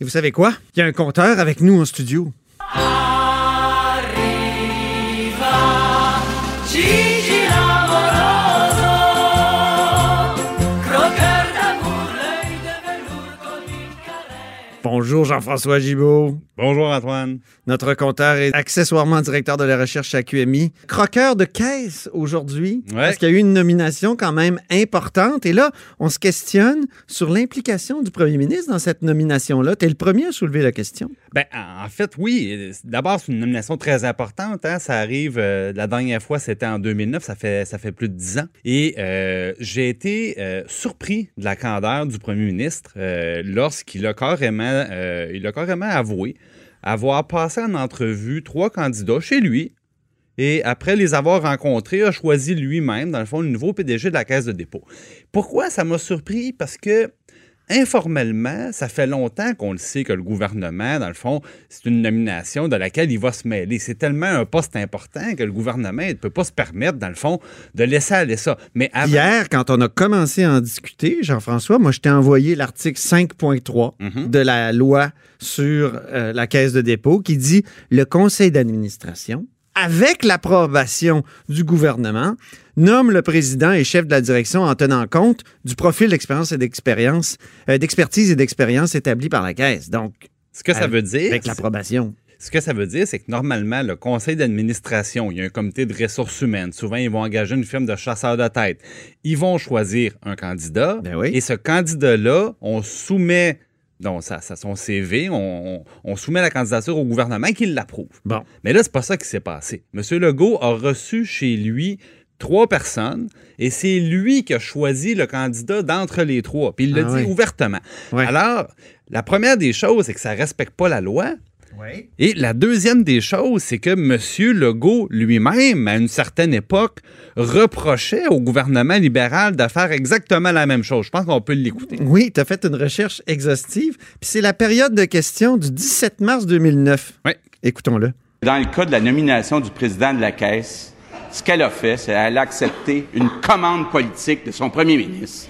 Et vous savez quoi? Il y a un compteur avec nous en studio. Bonjour Jean-François Gibault. Bonjour Antoine. Notre compteur est accessoirement directeur de la recherche à QMI. Croqueur de caisse aujourd'hui, parce qu'il y a eu une nomination quand même importante. Et là, on se questionne sur l'implication du premier ministre dans cette nomination-là. Tu es le premier à soulever la question. Ben, en fait, oui. D'abord, c'est une nomination très importante. Hein. Ça arrive, euh, la dernière fois, c'était en 2009. Ça fait, ça fait plus de dix ans. Et euh, j'ai été euh, surpris de la candeur du premier ministre lorsqu'il a carrément, il a carrément avoué avoir passé en entrevue trois candidats chez lui et après les avoir rencontrés, a choisi lui-même, dans le fond, le nouveau PDG de la Caisse de dépôt. Pourquoi ça m'a surpris? Parce que informellement, ça fait longtemps qu'on le sait que le gouvernement, dans le fond, c'est une nomination de laquelle il va se mêler. C'est tellement un poste important que le gouvernement ne peut pas se permettre, dans le fond, de laisser aller ça. Mais Hier, quand on a commencé à en discuter, Jean-François, moi, je t'ai envoyé l'article 5.3 mhm. de la loi sur euh, la caisse de dépôt qui dit le conseil d'administration avec l'approbation du gouvernement, nomme le président et chef de la direction en tenant compte du profil d'expérience et d'expérience, euh, d'expertise et d'expérience établi par la Caisse. Donc, ce que ça veut dire, avec l'approbation. Ce que ça veut dire, c'est que normalement, le conseil d'administration, il y a un comité de ressources humaines. Souvent, ils vont engager une firme de chasseurs de tête. Ils vont choisir un candidat. Ben oui. Et ce candidat-là, on soumet donc, ça, ça, son CV, on, soumet la candidature au gouvernement qui l'approuve. Bon. Mais là, c'est pas ça qui s'est passé. M. Legault a reçu chez lui trois personnes et c'est lui qui a choisi le candidat d'entre les trois. Puis il l'a ah dit ouvertement. Alors, la première des choses, c'est que ça ne respecte pas la loi. Et la deuxième des choses, c'est que M. Legault lui-même, à une certaine époque, reprochait au gouvernement libéral de faire exactement la même chose. Je pense qu'on peut l'écouter. Oui, tu as fait une recherche exhaustive. Puis c'est la période de questions du 17 mars 2009. Oui. Écoutons-le. Dans le cas de la nomination du président de la Caisse, ce qu'elle a fait, c'est qu'elle a accepté une commande politique de son premier ministre.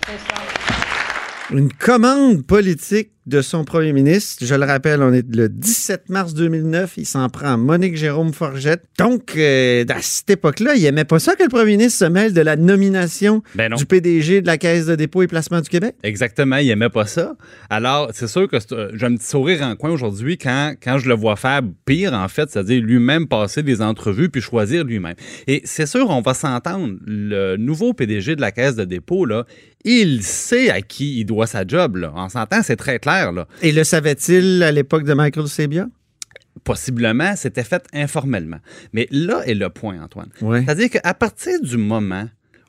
Une commande politique de son premier ministre. Je le rappelle, on est le 17 mars 2009. Il s'en prend Monique Jérôme Forgette. Donc, euh, à cette époque-là, il aimait pas ça que le premier ministre se mêle de la nomination ben du PDG de la Caisse de dépôt et placement du Québec. Exactement, il aimait pas ça. Alors, c'est sûr que j'ai un petit sourire en coin aujourd'hui quand, quand je le vois faire pire, en fait, c'est-à-dire lui-même passer des entrevues puis choisir lui-même. Et c'est sûr, on va s'entendre. Le nouveau PDG de la Caisse de dépôt, là, il sait à qui il doit sa job. Là. On s'entend, c'est très clair. Là. Et le savait-il à l'époque de Michael Sebia? Possiblement, c'était fait informellement. Mais là est le point, Antoine. C'est-à-dire qu'à partir du moment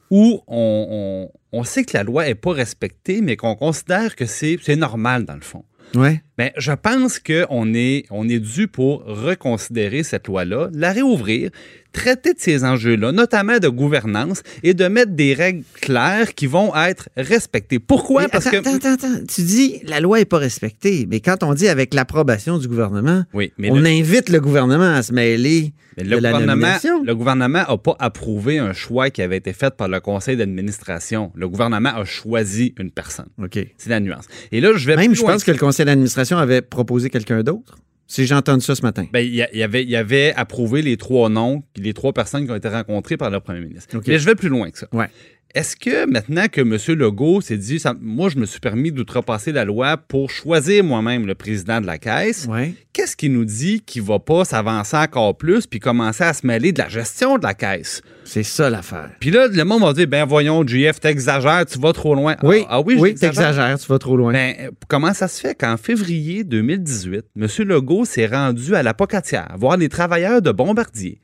où on, sait que la loi n'est pas respectée, mais qu'on considère que c'est normal dans le fond. Ouais. Mais je pense qu'on est, on est dû pour reconsidérer cette loi-là, la réouvrir, traiter de ces enjeux-là, notamment de gouvernance, et de mettre des règles claires qui vont être respectées. Pourquoi? Parce que... Attends, attends, attends. Tu dis la loi n'est pas respectée, mais quand on dit avec l'approbation du gouvernement, oui, mais on invite le gouvernement à se mêler de le la nomination. Le gouvernement n'a pas approuvé un choix qui avait été fait par le conseil d'administration. Le gouvernement a choisi une personne. OK. C'est la nuance. Et là, je vais Même, je pense que le conseil d'administration avait proposé quelqu'un d'autre? Si j'ai entendu ça ce matin. Ben, il, y avait, il avait approuvé les trois noms, les trois personnes qui ont été rencontrées par le premier ministre. Mais je vais plus loin que ça. Ouais. Est-ce que maintenant que M. Legault s'est dit, moi, je me suis permis d'outrepasser la loi pour choisir moi-même le président de la Caisse, qu'est-ce qui nous dit qu'il ne va pas s'avancer encore plus puis commencer à se mêler de la gestion de la Caisse? C'est ça l'affaire. Puis là, le monde va dire, ben voyons, JF, t'exagères, tu vas trop loin. Oui, ah, ah oui, oui t'exagères, tu vas trop loin. Ben, comment ça se fait qu'en février 2018, M. Legault s'est rendu à la Pocatière voir les travailleurs de Bombardier?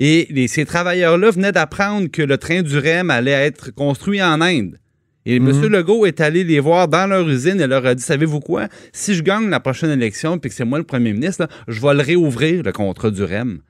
Et ces travailleurs-là venaient d'apprendre que le train du REM allait être construit en Inde. Et M. Legault est allé les voir dans leur usine et leur a dit Savez-vous quoi? Si je gagne la prochaine élection puis que c'est moi le premier ministre, là, je vais le réouvrir, le contrat du REM.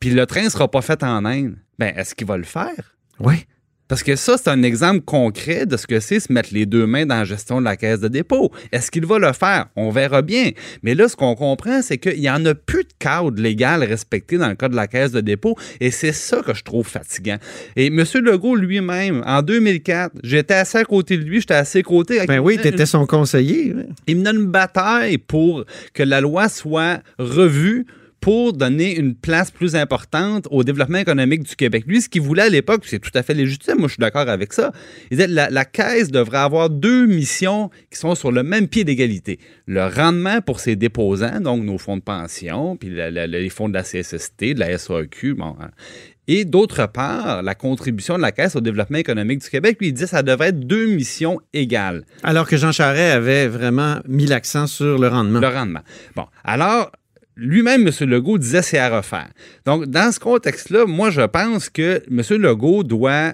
Puis le train ne sera pas fait en Inde. Ben, est-ce qu'il va le faire? Oui. Parce que ça, c'est un exemple concret de ce que c'est se mettre les deux mains dans la gestion de la caisse de dépôt. Est-ce qu'il va le faire? On verra bien. Mais là, ce qu'on comprend, c'est qu'il n'y en a plus de cadre légal respecté dans le cas de la caisse de dépôt. Et c'est ça que je trouve fatigant. Et M. Legault lui-même, en 2004, j'étais assez à côté de lui, j'étais à ses côtés. Ben oui, tu étais son conseiller. Il me donne une bataille pour que la loi soit revue pour donner une place plus importante au développement économique du Québec. Lui, ce qu'il voulait à l'époque, c'est tout à fait légitime, moi je suis d'accord avec ça, il disait la, la Caisse devrait avoir deux missions qui sont sur le même pied d'égalité. Le rendement pour ses déposants, donc nos fonds de pension, puis la, la, les fonds de la CSST, de la SAQ, bon, hein. Et d'autre part, la contribution de la Caisse au développement économique du Québec, lui, il dit que ça devrait être deux missions égales. Alors que Jean Charest avait vraiment mis l'accent sur le rendement. Le rendement. Bon, alors, lui-même, M. Legault disait c'est à refaire. Donc, dans ce contexte-là, moi, je pense que M. Legault doit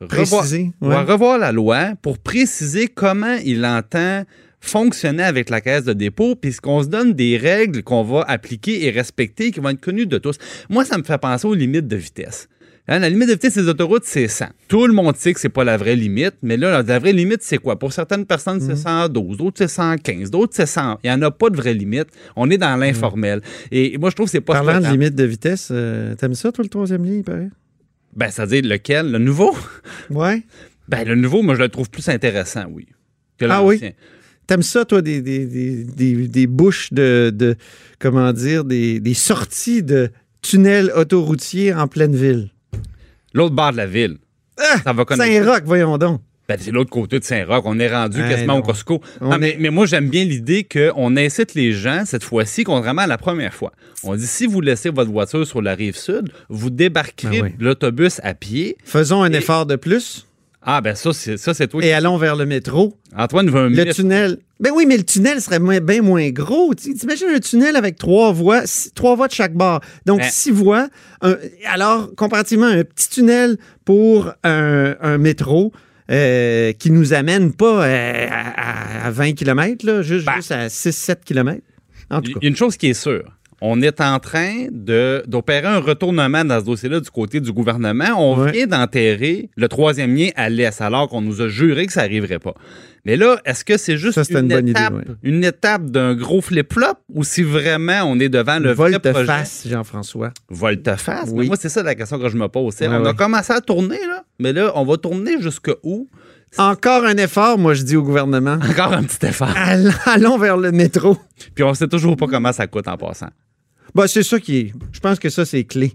revoir, ouais. doit revoir la loi pour préciser comment il entend fonctionner avec la caisse de dépôt, puisqu'on se donne des règles qu'on va appliquer et respecter qui vont être connues de tous. Moi, ça me fait penser aux limites de vitesse. Hein, la limite de vitesse des autoroutes, c'est 100. Tout le monde sait que c'est pas la vraie limite, mais là, la vraie limite, c'est quoi? Pour certaines personnes, c'est 112, d'autres, c'est 115, d'autres, c'est 100. Il n'y en a pas de vraie limite. On est dans l'informel. Et moi, je trouve que c'est pas Parlant de limite de vitesse, euh, t'aimes ça, toi, le troisième lien, il paraît? Ben, c'est-à-dire lequel? Le nouveau? Ouais. Ben, le nouveau, moi, je le trouve plus intéressant, oui. que Ah oui? T'aimes ça, toi, des, des, des, des, des bouches de, de comment dire, des, des sorties de tunnels autoroutiers en pleine ville? L'autre bord de la ville. ça va. Saint-Roch, voyons donc. Ben, c'est l'autre côté de Saint-Roch. On est rendu Hey, quasiment non. au Costco. On Non, mais, est- mais moi, j'aime bien l'idée qu'on incite les gens, cette fois-ci, contrairement à la première fois. On dit, si vous laissez votre voiture sur la rive sud, vous débarquerez Ben oui. de l'autobus à pied. Faisons un Et- effort de plus Ah, ben ça, c'est ça, c'est toi. qui- et allons vers le métro. Antoine veut un Le mythe. tunnel. Ben oui, mais le tunnel serait moins- bien moins gros. T'imagines un tunnel avec trois voies, six- trois voies de chaque bord. Donc, Ben- six voies. Un- alors, comparativement à un petit tunnel pour un, un métro euh, qui nous amène pas euh, à, à 20 km, là, juste, Ben- juste à 6-7 km. En tout Il cas. y a une chose qui est sûre. On est en train d'opérer un retournement dans ce dossier-là du côté du gouvernement. On Ouais. vient d'enterrer le troisième lien à l'Est, alors qu'on nous a juré que ça n'arriverait pas. Mais là, est-ce que c'est juste Ça, une, une idée, étape, ouais. une étape d'un gros flip-flop ou si vraiment on est devant le vrai projet? Volte-face, Jean-François. Volte-face? Oui. Mais Moi, c'est ça la question que je me pose. Ouais, on a commencé à tourner, là, mais là, on va tourner jusqu'où? Encore un effort, moi, je dis au gouvernement. Encore un petit effort. Allons, allons vers le métro. Puis on sait toujours pas comment ça coûte en passant. Bah, c'est ça qui est. Je pense que ça, c'est clé.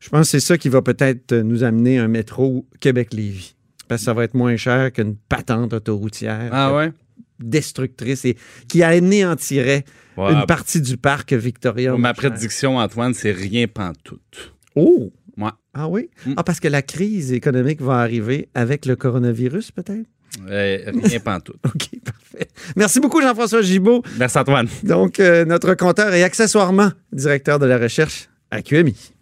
Je pense que c'est ça qui va peut-être euh, nous amener un métro Québec-Lévis. Parce que ça va être moins cher qu'une patente autoroutière Ah euh, ouais? destructrice et qui anéantirait Ouais, une partie du parc Victoria. Ma prédiction, Antoine, c'est rien pantoute. Oh! Moi. Ah oui? Mm. Ah, parce que la crise économique va arriver avec le coronavirus, peut-être? Euh, rien pantoute. OK, parfait. Merci beaucoup, Jean-François Gibault. Merci, Antoine. Donc, euh, notre compteur et accessoirement directeur de la recherche à QMI.